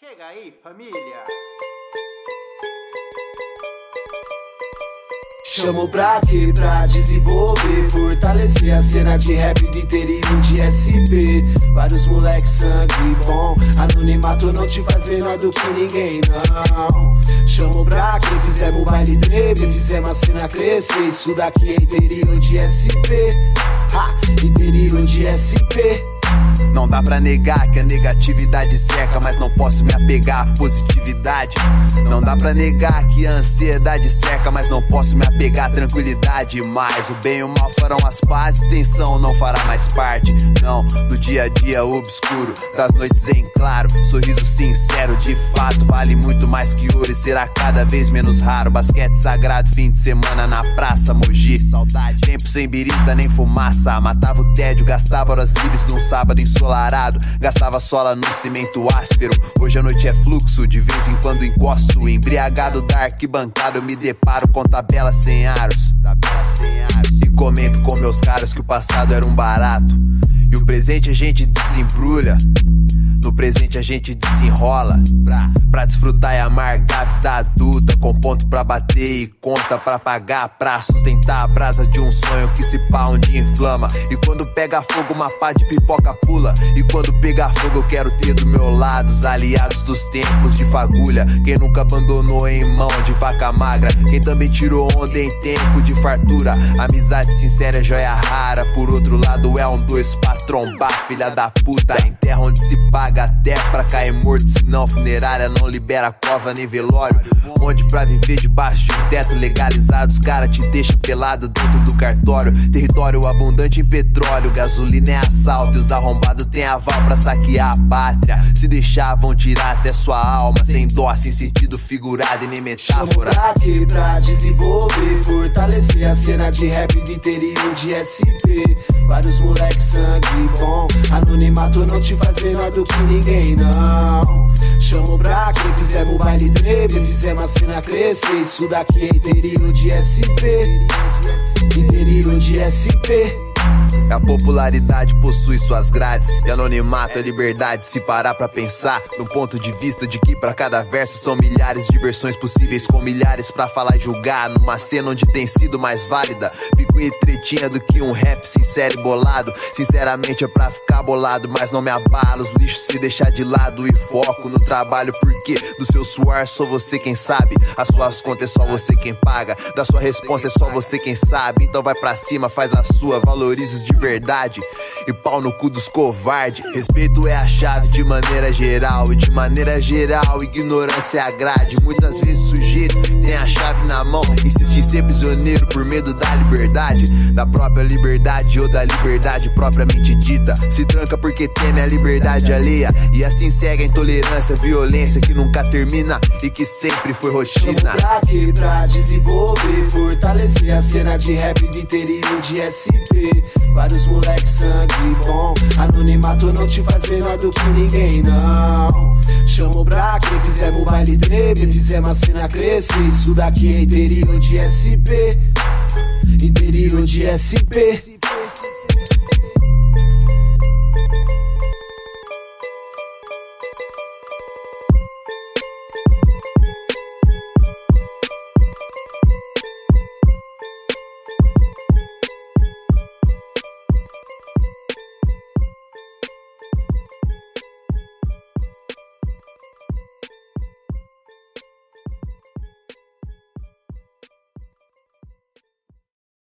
Chega aí, família! Chamo pra quê? Pra desenvolver, fortalecer a cena de rap interior de SP. Vários moleques sangue bom, anonimato não te faz menor do que ninguém, não. Chamo pra quê? Fizemos baile treme, fizemos a cena crescer. Isso daqui é interior de SP. Ha, interior de SP. Não dá pra negar que a negatividade seca, mas não posso me apegar à positividade. Não dá pra negar que a ansiedade seca, mas não posso me apegar à tranquilidade. Mas o bem e o mal farão as pazes, tensão não fará mais parte. Não, do dia a dia obscuro, das noites em claro. Sorriso sincero, de fato, vale muito mais que ouro e será cada vez menos raro. Basquete sagrado, fim de semana na praça, Mogi. Saudade, tempo sem birita nem fumaça. Matava o tédio, gastava horas livres num sábado ensolarado. Gastava sola no cimento áspero. Hoje a noite é fluxo, de vez em quando encosto. Embriagado da arquibancada, eu me deparo com tabela sem aros. E comento com meus caras que o passado era um barato. E o presente a gente desembrulha. No presente a gente desenrola pra, pra desfrutar e amargar a vida adulta Com ponto pra bater e conta pra pagar Pra sustentar a brasa de um sonho que se pá dia inflama. E quando pega fogo uma pá de pipoca pula. E quando pegar fogo eu quero ter do meu lado Os aliados dos tempos de fagulha. Quem nunca abandonou em mão de vaca magra? Quem também tirou onda em tempo de fartura? Amizade sincera é joia rara. Por outro lado é um dois pra trombar Filha da puta, em terra onde se paga até pra cair morto, senão funerária não libera cova nem velório. Onde pra viver debaixo de um teto legalizado, os cara te deixa pelado dentro do cartório. Território abundante em petróleo, gasolina é assalto e os arrombados têm aval pra saquear a pátria. Se deixar, vão tirar até sua alma, sem dó, sem sentido figurado e nem metáfora. Chamo pra quê? Pra desenvolver, fortalecer a cena de rap de interior de SP. Vários moleques sangue bom, anonimato não te faz menor do que ninguém não. Chamo pra quem fizemos o baile treme, fizemos a cena crescer. Isso daqui é interior de SP. Interior de SP. A popularidade possui suas grades e anonimato é liberdade. Se parar pra pensar, no ponto de vista de que para cada verso são milhares de versões possíveis, com milhares pra falar e julgar. Numa cena onde tem sido mais válida, pico e tretinha do que um rap sincero e bolado. Sinceramente é pra ficar bolado, mas não me abala. Os lixos se deixar de lado e foco no trabalho, porque do seu suor sou você quem sabe. As suas contas é só você quem paga, da sua resposta é só você quem sabe. Então vai pra cima, faz a sua, valorize de verdade e pau no cu dos covardes. Respeito é a chave de maneira geral, e de maneira geral, ignorância é a grade. Muitas vezes o sujeito tem a chave na mão, insiste em ser prisioneiro por medo da liberdade, da própria liberdade ou da liberdade propriamente dita. Se tranca porque teme a liberdade alheia, e assim segue a intolerância, a violência que nunca termina e que sempre foi rotina. Pra quê? Pra desenvolver, fortalecer a cena de rap de interior de SP. Vários moleques sangue bom. Anonimato não te faz menor do que ninguém, não. Chama o Braque, fizemos o baile treme, fizemos a cena crescer. Isso daqui é interior de SP. Interior de SP.